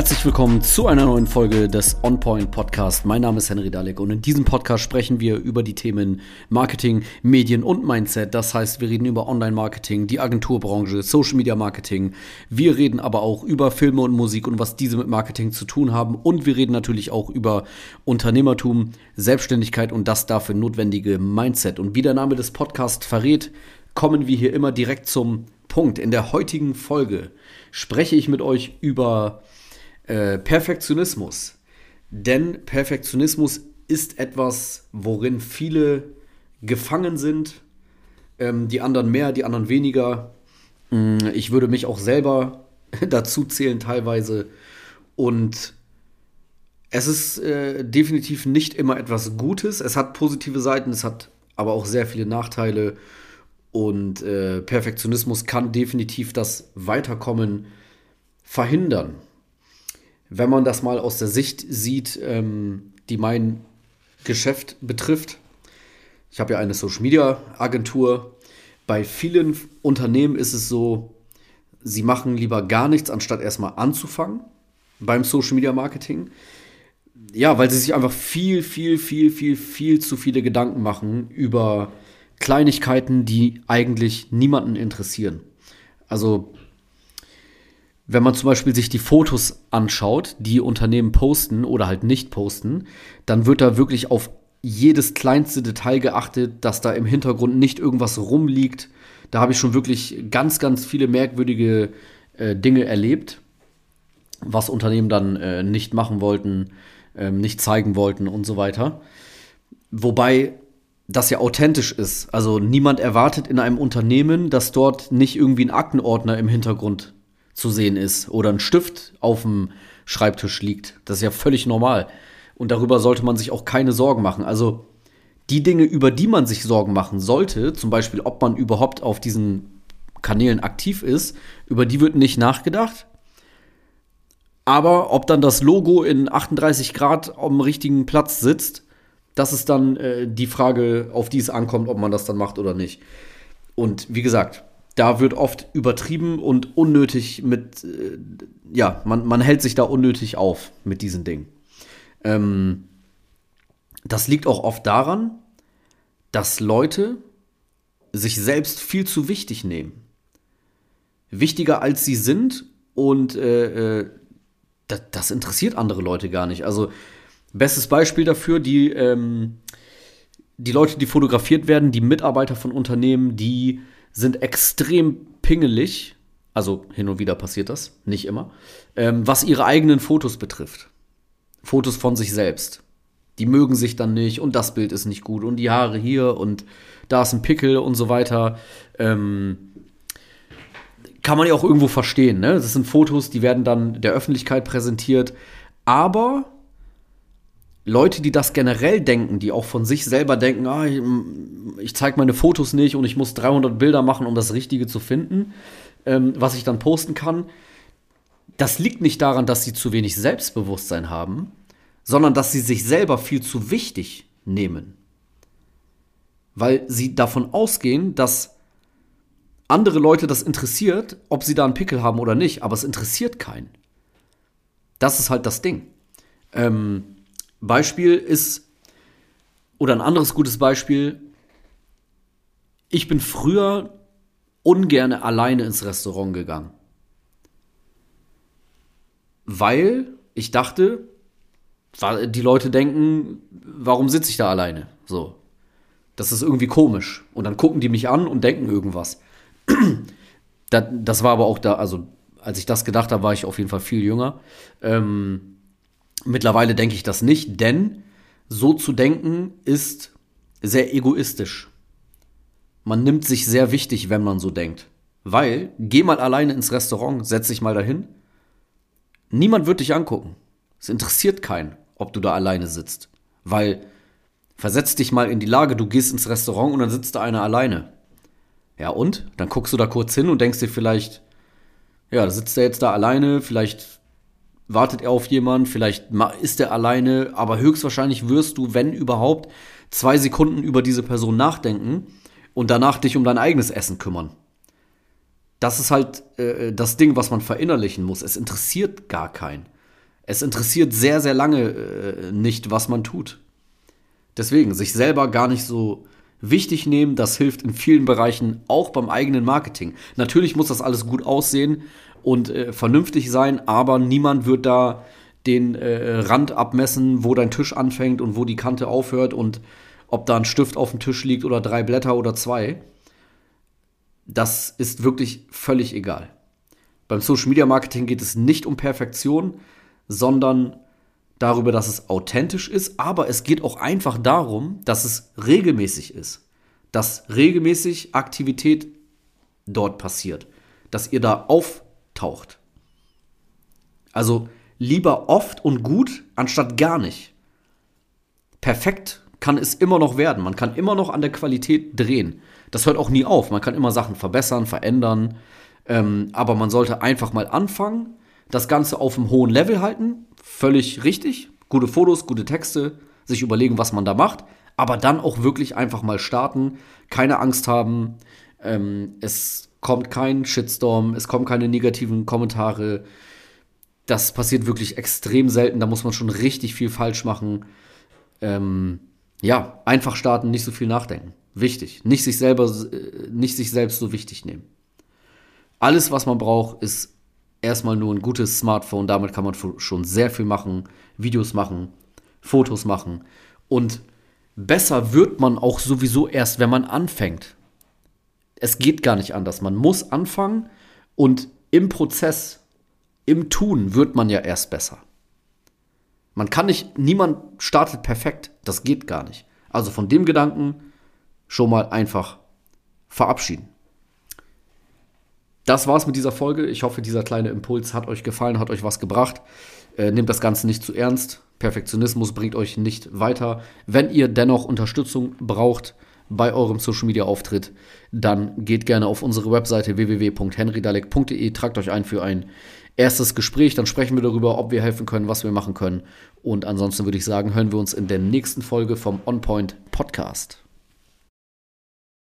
Herzlich willkommen zu einer neuen Folge des On Point Podcast. Mein Name ist Henry Dalek und in diesem Podcast sprechen wir über die Themen Marketing, Medien und Mindset. Das heißt, wir reden über Online-Marketing, die Agenturbranche, Social Media Marketing. Wir reden aber auch über Filme und Musik und was diese mit Marketing zu tun haben. Und wir reden natürlich auch über Unternehmertum, Selbstständigkeit und das dafür notwendige Mindset. Und wie der Name des Podcasts verrät, kommen wir hier immer direkt zum Punkt. In der heutigen Folge spreche ich mit euch über äh, Perfektionismus. Denn Perfektionismus ist etwas, worin viele gefangen sind. Ähm, die anderen mehr, die anderen weniger. Mm, ich würde mich auch selber dazu zählen teilweise. Und es ist äh, definitiv nicht immer etwas Gutes. Es hat positive Seiten, es hat aber auch sehr viele Nachteile. Und äh, Perfektionismus kann definitiv das Weiterkommen verhindern wenn man das mal aus der Sicht sieht, ähm, die mein Geschäft betrifft, ich habe ja eine Social Media Agentur. Bei vielen Unternehmen ist es so, sie machen lieber gar nichts, anstatt erstmal anzufangen beim Social Media Marketing. Ja, weil sie sich einfach viel, viel, viel, viel, viel zu viele Gedanken machen über Kleinigkeiten, die eigentlich niemanden interessieren. Also wenn man zum Beispiel sich die Fotos anschaut, die Unternehmen posten oder halt nicht posten, dann wird da wirklich auf jedes kleinste Detail geachtet, dass da im Hintergrund nicht irgendwas rumliegt. Da habe ich schon wirklich ganz, ganz viele merkwürdige äh, Dinge erlebt, was Unternehmen dann äh, nicht machen wollten, äh, nicht zeigen wollten und so weiter. Wobei das ja authentisch ist. Also niemand erwartet in einem Unternehmen, dass dort nicht irgendwie ein Aktenordner im Hintergrund zu sehen ist oder ein Stift auf dem Schreibtisch liegt. Das ist ja völlig normal. Und darüber sollte man sich auch keine Sorgen machen. Also die Dinge, über die man sich Sorgen machen sollte, zum Beispiel, ob man überhaupt auf diesen Kanälen aktiv ist, über die wird nicht nachgedacht. Aber ob dann das Logo in 38 Grad am richtigen Platz sitzt, das ist dann äh, die Frage, auf die es ankommt, ob man das dann macht oder nicht. Und wie gesagt, da wird oft übertrieben und unnötig mit, äh, ja, man, man hält sich da unnötig auf mit diesen Dingen. Ähm, das liegt auch oft daran, dass Leute sich selbst viel zu wichtig nehmen. Wichtiger als sie sind und äh, äh, das, interessiert andere Leute gar nicht. Also, bestes Beispiel dafür, die, ähm, die Leute, die fotografiert werden, die Mitarbeiter von Unternehmen, die sind extrem pingelig. Also hin und wieder passiert das, nicht immer. Ähm, was ihre eigenen Fotos betrifft. Fotos von sich selbst. Die mögen sich dann nicht und das Bild ist nicht gut und die Haare hier und da ist ein Pickel und so weiter. Ähm, kann man ja auch irgendwo verstehen. Ne? Das sind Fotos, die werden dann der Öffentlichkeit präsentiert. Aber Leute, die das generell denken, die auch von sich selber denken, ah, ich, ich zeige meine Fotos nicht und ich muss 300 Bilder machen, um das Richtige zu finden, ähm, was ich dann posten kann, das liegt nicht daran, dass sie zu wenig Selbstbewusstsein haben, sondern dass sie sich selber viel zu wichtig nehmen. Weil sie davon ausgehen, dass andere Leute das interessiert, ob sie da einen Pickel haben oder nicht, aber es interessiert keinen. Das ist halt das Ding. Ähm, Beispiel ist, oder ein anderes gutes Beispiel, ich bin früher ungern alleine ins Restaurant gegangen. Weil ich dachte, die Leute denken, warum sitze ich da alleine? So. Das ist irgendwie komisch. Und dann gucken die mich an und denken irgendwas. das, war aber auch da, also als ich das gedacht habe, war ich auf jeden Fall viel jünger. Ähm, Mittlerweile denke ich das nicht, denn so zu denken ist sehr egoistisch. Man nimmt sich sehr wichtig, wenn man so denkt. Weil, geh mal alleine ins Restaurant, setz dich mal dahin. Niemand wird dich angucken. Es interessiert keinen, ob du da alleine sitzt. Weil, versetz dich mal in die Lage, du gehst ins Restaurant und dann sitzt da einer alleine. Ja, und? Dann guckst du da kurz hin und denkst dir vielleicht, ja, da sitzt er jetzt da alleine, vielleicht wartet er auf jemanden, vielleicht ist er alleine, aber höchstwahrscheinlich wirst du, wenn überhaupt, zwei Sekunden über diese Person nachdenken und danach dich um dein eigenes Essen kümmern. Das ist halt äh, das Ding, was man verinnerlichen muss. Es interessiert gar keinen. Es interessiert sehr, sehr lange äh, nicht, was man tut. Deswegen, sich selber gar nicht so wichtig nehmen, das hilft in vielen Bereichen, auch beim eigenen Marketing. Natürlich muss das alles gut aussehen und äh, vernünftig sein, aber niemand wird da den äh, Rand abmessen, wo dein Tisch anfängt und wo die Kante aufhört und ob da ein Stift auf dem Tisch liegt oder drei Blätter oder zwei. Das ist wirklich völlig egal. Beim Social Media Marketing geht es nicht um Perfektion, sondern darüber, dass es authentisch ist, aber es geht auch einfach darum, dass es regelmäßig ist. Dass regelmäßig Aktivität dort passiert. Dass ihr da auftaucht. Also lieber oft und gut, anstatt gar nicht. Perfekt kann es immer noch werden. Man kann immer noch an der Qualität drehen. Das hört auch nie auf. Man kann immer Sachen verbessern, verändern. Ähm, aber man sollte einfach mal anfangen, das Ganze auf einem hohen Level halten. Völlig richtig. Gute Fotos, gute Texte, sich überlegen, was man da macht. Aber dann auch wirklich einfach mal starten. Keine Angst haben. Ähm, es kommt kein Shitstorm, es kommen keine negativen Kommentare. Das passiert wirklich extrem selten. Da muss man schon richtig viel falsch machen. Ähm, ja, einfach starten, nicht so viel nachdenken. Wichtig. Nicht sich selber, äh, nicht sich selbst so wichtig nehmen. Alles, was man braucht, ist erstmal nur ein gutes Smartphone. Damit kann man schon sehr viel machen. Videos machen, Fotos machen. Und besser wird man auch sowieso erst, wenn man anfängt. Es geht gar nicht anders. Man muss anfangen und im Prozess, im Tun wird man ja erst besser. Man kann nicht, niemand startet perfekt. Das geht gar nicht. Also von dem Gedanken schon mal einfach verabschieden. Das war's mit dieser Folge. Ich hoffe, dieser kleine Impuls hat euch gefallen, hat euch was gebracht. Äh, nehmt das Ganze nicht zu ernst. Perfektionismus bringt euch nicht weiter. Wenn ihr dennoch Unterstützung braucht bei eurem Social Media Auftritt, dann geht gerne auf unsere Webseite www.henrydalek.de, tragt euch ein für ein erstes Gespräch, dann sprechen wir darüber, ob wir helfen können, was wir machen können. Und ansonsten würde ich sagen, hören wir uns in der nächsten Folge vom On Point Podcast.